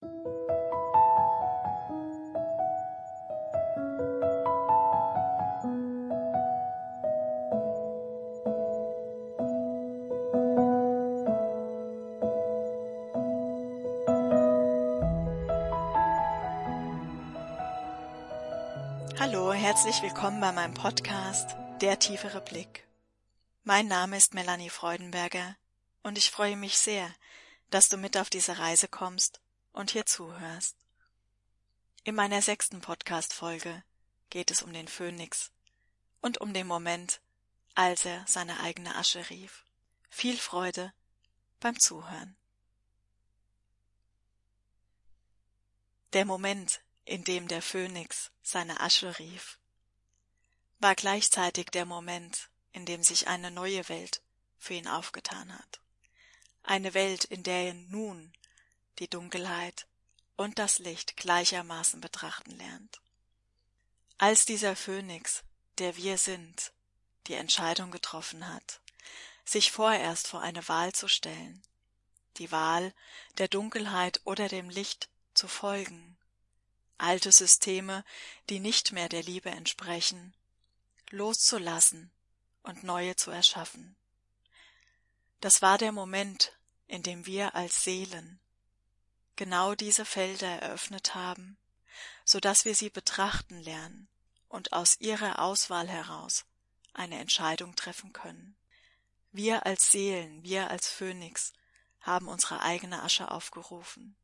Hallo, herzlich willkommen bei meinem Podcast Der tiefere Blick. Mein Name ist Melanie Freudenberger und ich freue mich sehr, dass du mit auf diese Reise kommst und hier zuhörst. In meiner sechsten Podcast-Folge geht es um den Phönix und um den Moment, als er seine eigene Asche rief. Viel Freude beim Zuhören. Der Moment, in dem der Phönix seine Asche rief, war gleichzeitig der Moment, in dem sich eine neue Welt für ihn aufgetan hat. Eine Welt, in der er nun die Dunkelheit und das Licht gleichermaßen betrachten lernt. Als dieser Phönix, der wir sind, die Entscheidung getroffen hat, sich vorerst vor eine Wahl zu stellen, die Wahl der Dunkelheit oder dem Licht zu folgen, alte Systeme, die nicht mehr der Liebe entsprechen, loszulassen und neue zu erschaffen. Das war der Moment, in dem wir als Seelen genau diese Felder eröffnet haben, so dass wir sie betrachten lernen und aus ihrer Auswahl heraus eine Entscheidung treffen können. Wir als Seelen, wir als Phönix haben unsere eigene Asche aufgerufen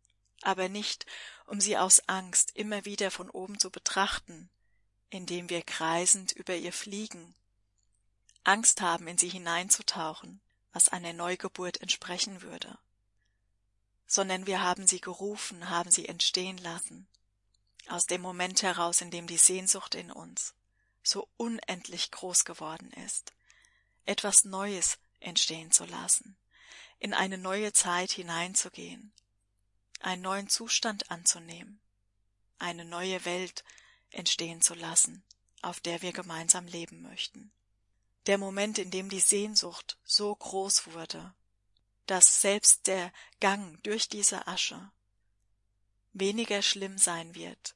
aber nicht, um sie aus Angst immer wieder von oben zu betrachten, indem wir kreisend über ihr fliegen, Angst haben, in sie hineinzutauchen, was einer Neugeburt entsprechen würde, sondern wir haben sie gerufen, haben sie entstehen lassen, aus dem Moment heraus, in dem die Sehnsucht in uns so unendlich groß geworden ist, etwas Neues entstehen zu lassen, in eine neue Zeit hineinzugehen, einen neuen Zustand anzunehmen, eine neue Welt entstehen zu lassen, auf der wir gemeinsam leben möchten. Der Moment, in dem die Sehnsucht so groß wurde, dass selbst der Gang durch diese Asche weniger schlimm sein wird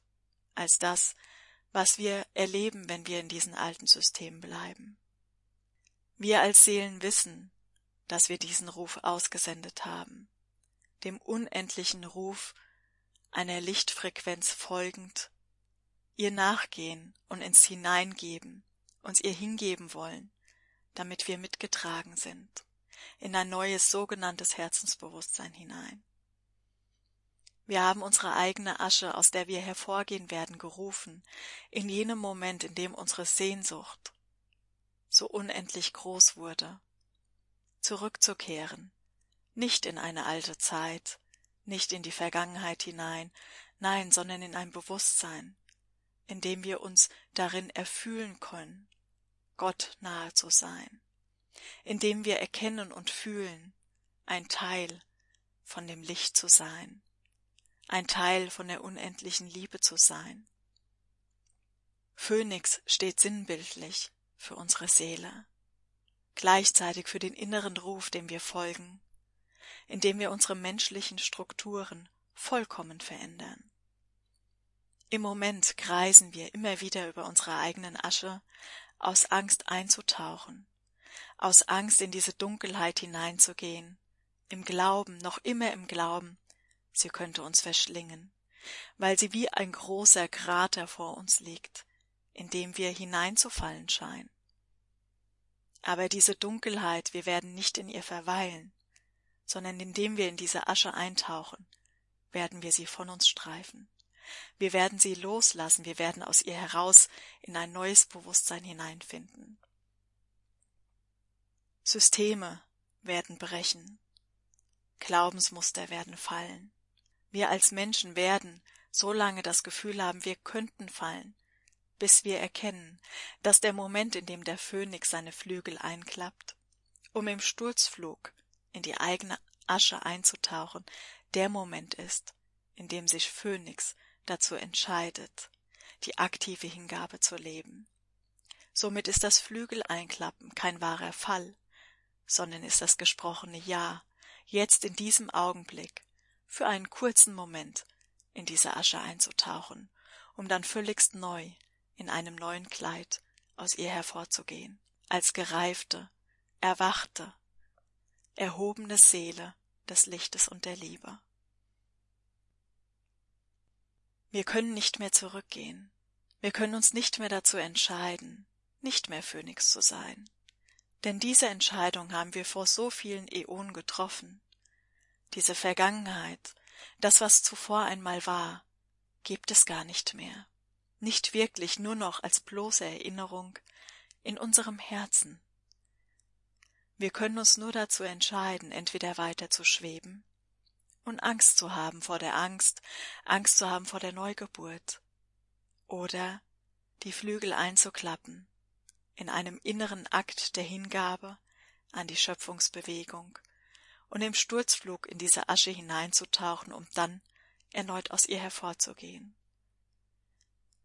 als das, was wir erleben, wenn wir in diesen alten Systemen bleiben. Wir als Seelen wissen, dass wir diesen Ruf ausgesendet haben dem unendlichen Ruf einer Lichtfrequenz folgend, ihr nachgehen und ins Hineingeben, uns ihr hingeben wollen, damit wir mitgetragen sind, in ein neues sogenanntes Herzensbewusstsein hinein. Wir haben unsere eigene Asche, aus der wir hervorgehen werden, gerufen, in jenem Moment, in dem unsere Sehnsucht so unendlich groß wurde, zurückzukehren, nicht in eine alte Zeit, nicht in die Vergangenheit hinein, nein, sondern in ein Bewusstsein, in dem wir uns darin erfühlen können, Gott nahe zu sein, in dem wir erkennen und fühlen, ein Teil von dem Licht zu sein, ein Teil von der unendlichen Liebe zu sein. Phönix steht sinnbildlich für unsere Seele, gleichzeitig für den inneren Ruf, dem wir folgen, indem wir unsere menschlichen Strukturen vollkommen verändern. Im Moment kreisen wir immer wieder über unsere eigenen Asche, aus Angst einzutauchen, aus Angst in diese Dunkelheit hineinzugehen, im Glauben, noch immer im Glauben, sie könnte uns verschlingen, weil sie wie ein großer Krater vor uns liegt, in dem wir hineinzufallen scheinen. Aber diese Dunkelheit, wir werden nicht in ihr verweilen, sondern indem wir in diese Asche eintauchen, werden wir sie von uns streifen. Wir werden sie loslassen, wir werden aus ihr heraus in ein neues Bewusstsein hineinfinden. Systeme werden brechen, Glaubensmuster werden fallen. Wir als Menschen werden so lange das Gefühl haben, wir könnten fallen, bis wir erkennen, dass der Moment, in dem der Phönix seine Flügel einklappt, um im Sturzflug in die eigene Asche einzutauchen, der Moment ist, in dem sich Phönix dazu entscheidet, die aktive Hingabe zu leben. Somit ist das Flügeleinklappen kein wahrer Fall, sondern ist das gesprochene Ja, jetzt in diesem Augenblick, für einen kurzen Moment in diese Asche einzutauchen, um dann völligst neu in einem neuen Kleid aus ihr hervorzugehen, als gereifte, erwachte, erhobene Seele des Lichtes und der Liebe. Wir können nicht mehr zurückgehen, wir können uns nicht mehr dazu entscheiden, nicht mehr Phönix zu sein. Denn diese Entscheidung haben wir vor so vielen Äonen getroffen. Diese Vergangenheit, das, was zuvor einmal war, gibt es gar nicht mehr. Nicht wirklich nur noch als bloße Erinnerung in unserem Herzen. Wir können uns nur dazu entscheiden, entweder weiter zu schweben und Angst zu haben vor der Angst, Angst zu haben vor der Neugeburt, oder die Flügel einzuklappen in einem inneren Akt der Hingabe an die Schöpfungsbewegung und im Sturzflug in diese Asche hineinzutauchen, um dann erneut aus ihr hervorzugehen.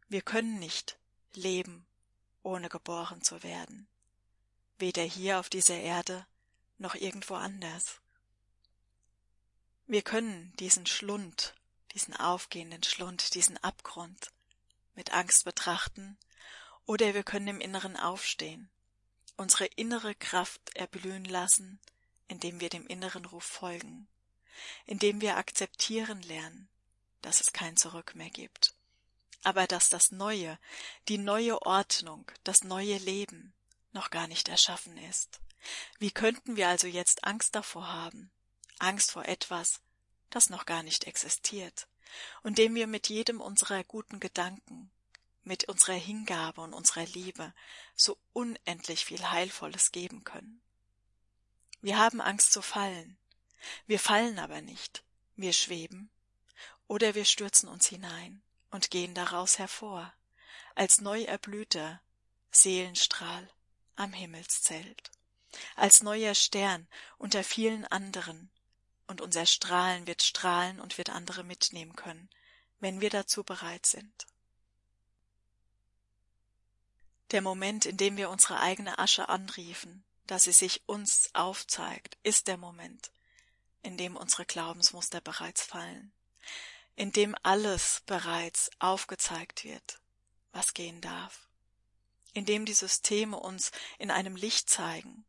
Wir können nicht leben, ohne geboren zu werden, weder hier auf dieser Erde noch irgendwo anders. Wir können diesen Schlund, diesen aufgehenden Schlund, diesen Abgrund mit Angst betrachten oder wir können im Inneren aufstehen, unsere innere Kraft erblühen lassen, indem wir dem inneren Ruf folgen, indem wir akzeptieren lernen, dass es kein Zurück mehr gibt, aber dass das Neue, die neue Ordnung, das neue Leben noch gar nicht erschaffen ist. Wie könnten wir also jetzt Angst davor haben? Angst vor etwas, das noch gar nicht existiert, und dem wir mit jedem unserer guten Gedanken, mit unserer Hingabe und unserer Liebe so unendlich viel Heilvolles geben können. Wir haben Angst zu fallen. Wir fallen aber nicht. Wir schweben oder wir stürzen uns hinein und gehen daraus hervor, als neu erblühter Seelenstrahl am Himmelszelt, als neuer Stern unter vielen anderen, und unser Strahlen wird strahlen und wird andere mitnehmen können, wenn wir dazu bereit sind. Der Moment, in dem wir unsere eigene Asche anriefen, dass sie sich uns aufzeigt, ist der Moment, in dem unsere Glaubensmuster bereits fallen, in dem alles bereits aufgezeigt wird, was gehen darf, in dem die Systeme uns in einem Licht zeigen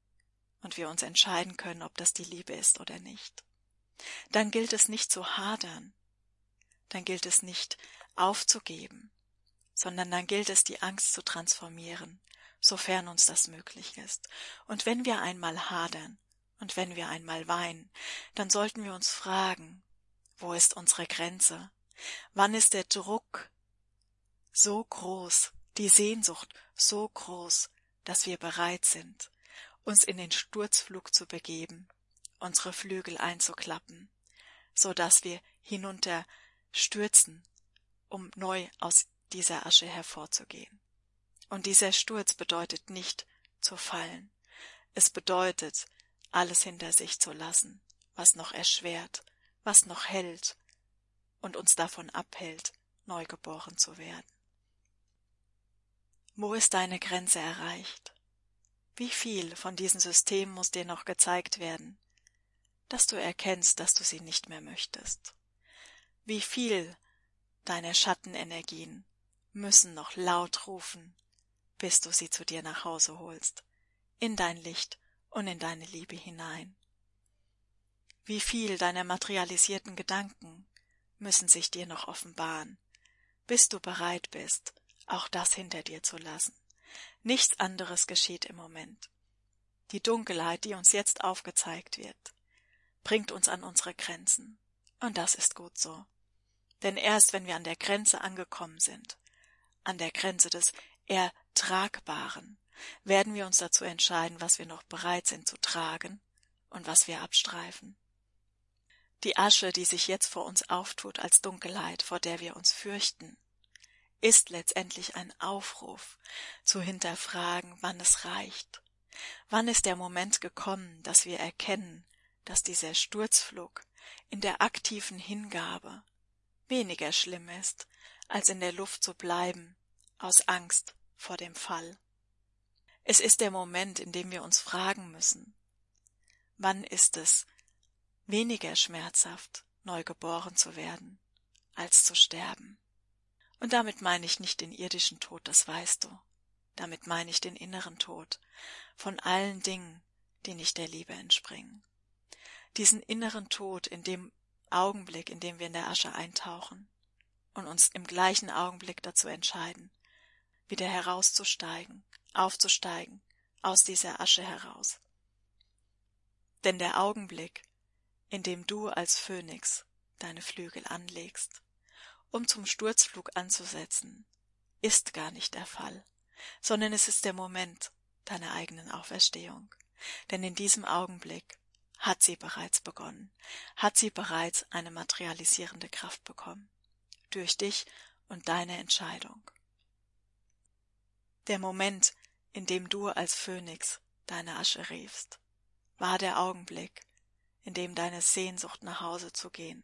und wir uns entscheiden können, ob das die Liebe ist oder nicht. Dann gilt es nicht zu hadern, dann gilt es nicht aufzugeben, sondern dann gilt es, die Angst zu transformieren, sofern uns das möglich ist. Und wenn wir einmal hadern und wenn wir einmal weinen, dann sollten wir uns fragen, wo ist unsere Grenze? Wann ist der Druck so groß, die Sehnsucht so groß, dass wir bereit sind, uns in den Sturzflug zu begeben, unsere Flügel einzuklappen, so dass wir hinunter stürzen, um neu aus dieser Asche hervorzugehen. Und dieser Sturz bedeutet nicht zu fallen. Es bedeutet, alles hinter sich zu lassen, was noch erschwert, was noch hält und uns davon abhält, neugeboren zu werden. Wo ist deine Grenze erreicht? Wie viel von diesen Systemen muss dir noch gezeigt werden, dass du erkennst, dass du sie nicht mehr möchtest? Wie viel deiner Schattenenergien müssen noch laut rufen, bis du sie zu dir nach Hause holst, in dein Licht und in deine Liebe hinein. Wie viel deiner materialisierten Gedanken müssen sich dir noch offenbaren, bis du bereit bist, auch das hinter dir zu lassen. Nichts anderes geschieht im Moment. Die Dunkelheit, die uns jetzt aufgezeigt wird, bringt uns an unsere Grenzen. Und das ist gut so. Denn erst wenn wir an der Grenze angekommen sind, an der Grenze des Ertragbaren, werden wir uns dazu entscheiden, was wir noch bereit sind zu tragen und was wir abstreifen. Die Asche, die sich jetzt vor uns auftut als Dunkelheit, vor der wir uns fürchten, ist letztendlich ein Aufruf zu hinterfragen, wann es reicht. Wann ist der Moment gekommen, dass wir erkennen, dass dieser Sturzflug in der aktiven Hingabe weniger schlimm ist, als in der Luft zu bleiben, aus Angst vor dem Fall. Es ist der Moment, in dem wir uns fragen müssen, wann ist es weniger schmerzhaft, neu geboren zu werden, als zu sterben. Und damit meine ich nicht den irdischen Tod, das weißt du. Damit meine ich den inneren Tod von allen Dingen, die nicht der Liebe entspringen. Diesen inneren Tod in dem Augenblick, in dem wir in der Asche eintauchen und uns im gleichen Augenblick dazu entscheiden, wieder herauszusteigen, aufzusteigen, aus dieser Asche heraus. Denn der Augenblick, in dem du als Phönix deine Flügel anlegst, um zum Sturzflug anzusetzen, ist gar nicht der Fall, sondern es ist der Moment deiner eigenen Auferstehung. Denn in diesem Augenblick hat sie bereits begonnen, hat sie bereits eine materialisierende Kraft bekommen, durch dich und deine Entscheidung. Der Moment, in dem du als Phönix deine Asche riefst, war der Augenblick, in dem deine Sehnsucht nach Hause zu gehen,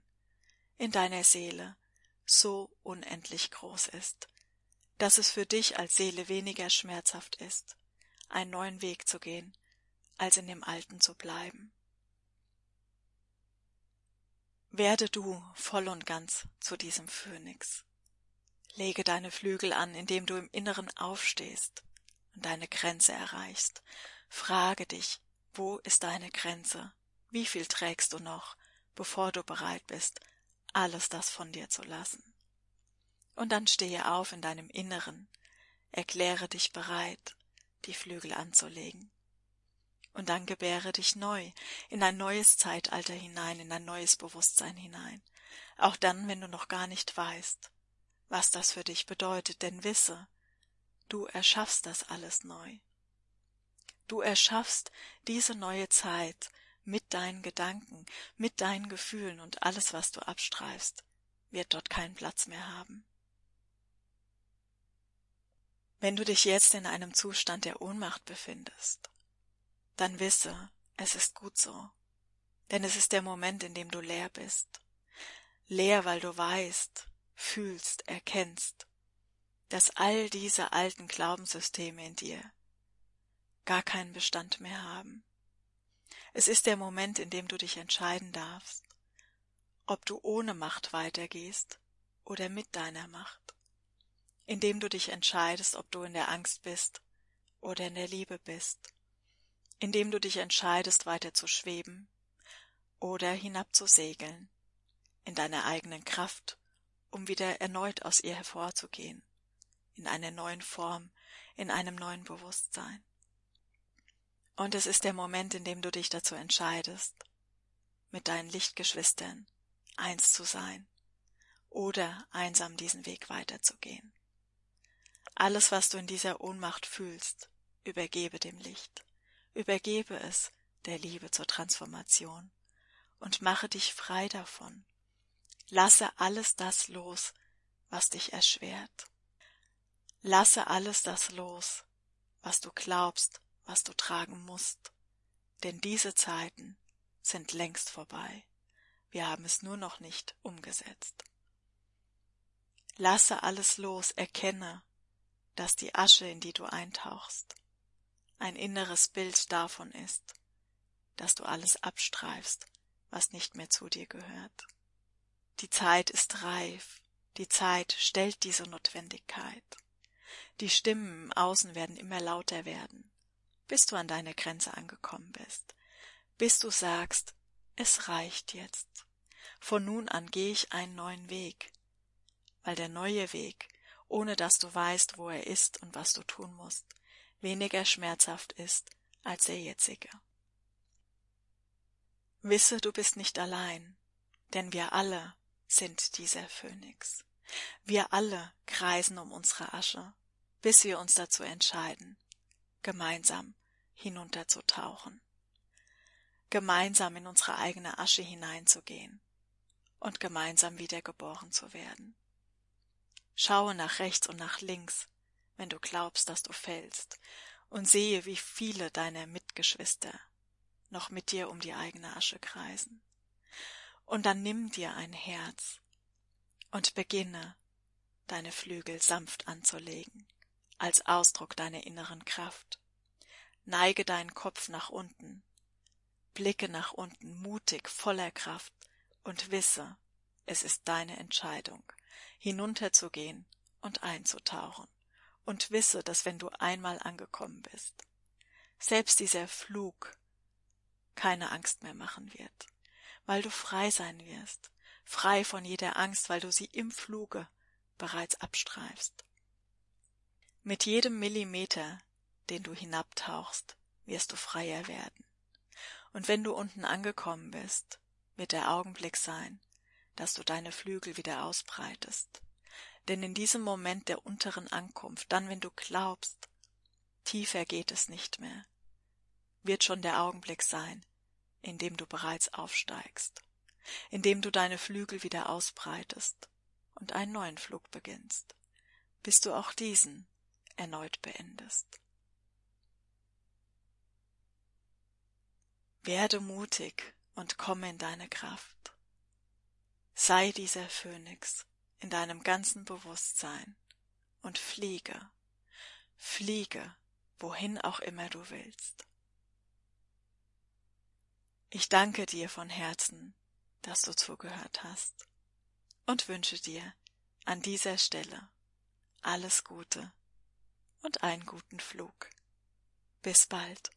in deiner Seele so unendlich groß ist, dass es für dich als Seele weniger schmerzhaft ist, einen neuen Weg zu gehen, als in dem alten zu bleiben. Werde du voll und ganz zu diesem Phönix. Lege deine Flügel an, indem du im Inneren aufstehst und deine Grenze erreichst. Frage dich, wo ist deine Grenze? Wie viel trägst du noch, bevor du bereit bist, alles das von dir zu lassen? Und dann stehe auf in deinem Inneren, erkläre dich bereit, die Flügel anzulegen und dann gebäre dich neu, in ein neues Zeitalter hinein, in ein neues Bewusstsein hinein, auch dann, wenn du noch gar nicht weißt, was das für dich bedeutet, denn wisse, du erschaffst das alles neu. Du erschaffst diese neue Zeit mit deinen Gedanken, mit deinen Gefühlen und alles, was du abstreifst, wird dort keinen Platz mehr haben. Wenn du dich jetzt in einem Zustand der Ohnmacht befindest, dann wisse, es ist gut so. Denn es ist der Moment, in dem du leer bist. Leer, weil du weißt, fühlst, erkennst, dass all diese alten Glaubenssysteme in dir gar keinen Bestand mehr haben. Es ist der Moment, in dem du dich entscheiden darfst, ob du ohne Macht weitergehst oder mit deiner Macht, indem du dich entscheidest, ob du in der Angst bist oder in der Liebe bist, indem du dich entscheidest, weiter zu schweben oder hinab zu segeln, in deiner eigenen Kraft, um wieder erneut aus ihr hervorzugehen, in einer neuen Form, in einem neuen Bewusstsein. Und es ist der Moment, in dem du dich dazu entscheidest, mit deinen Lichtgeschwistern eins zu sein oder einsam diesen Weg weiterzugehen. Alles, was du in dieser Ohnmacht fühlst, übergebe dem Licht. Übergebe es der Liebe zur Transformation und mache dich frei davon. Lasse alles das los, was dich erschwert. Lasse alles das los, was du glaubst, was du tragen musst. Denn diese Zeiten sind längst vorbei. Wir haben es nur noch nicht umgesetzt. Lasse alles los, erkenne, dass die Asche, in die du eintauchst, ein inneres Bild davon ist, dass du alles abstreifst, was nicht mehr zu dir gehört. Die Zeit ist reif, die Zeit stellt diese Notwendigkeit. Die Stimmen im Außen werden immer lauter werden, bis du an deine Grenze angekommen bist, bis du sagst, es reicht jetzt. Von nun an gehe ich einen neuen Weg, weil der neue Weg, ohne dass du weißt, wo er ist und was du tun musst, weniger schmerzhaft ist als der jetzige. Wisse, du bist nicht allein, denn wir alle sind dieser Phönix. Wir alle kreisen um unsere Asche, bis wir uns dazu entscheiden, gemeinsam hinunterzutauchen, gemeinsam in unsere eigene Asche hineinzugehen und gemeinsam wiedergeboren zu werden. Schaue nach rechts und nach links, wenn du glaubst, dass du fällst, und sehe, wie viele deiner Mitgeschwister noch mit dir um die eigene Asche kreisen. Und dann nimm dir ein Herz und beginne, deine Flügel sanft anzulegen, als Ausdruck deiner inneren Kraft. Neige deinen Kopf nach unten, blicke nach unten, mutig, voller Kraft und wisse, es ist deine Entscheidung, hinunterzugehen und einzutauchen, und wisse, dass wenn du einmal angekommen bist, selbst dieser Flug keine Angst mehr machen wird, weil du frei sein wirst, frei von jeder Angst, weil du sie im Fluge bereits abstreifst. Mit jedem Millimeter, den du hinabtauchst, wirst du freier werden. Und wenn du unten angekommen bist, wird der Augenblick sein, dass du deine Flügel wieder ausbreitest. Denn in diesem Moment der unteren Ankunft, dann wenn du glaubst, tiefer geht es nicht mehr, wird schon der Augenblick sein, in dem du bereits aufsteigst, in dem du deine Flügel wieder ausbreitest und einen neuen Flug beginnst, bis du auch diesen erneut beendest. Werde mutig und komme in deine Kraft. Sei dieser Phönix in deinem ganzen Bewusstsein und fliege, fliege, wohin auch immer du willst. Ich danke dir von Herzen, dass du zugehört hast und wünsche dir an dieser Stelle alles Gute und einen guten Flug. Bis bald.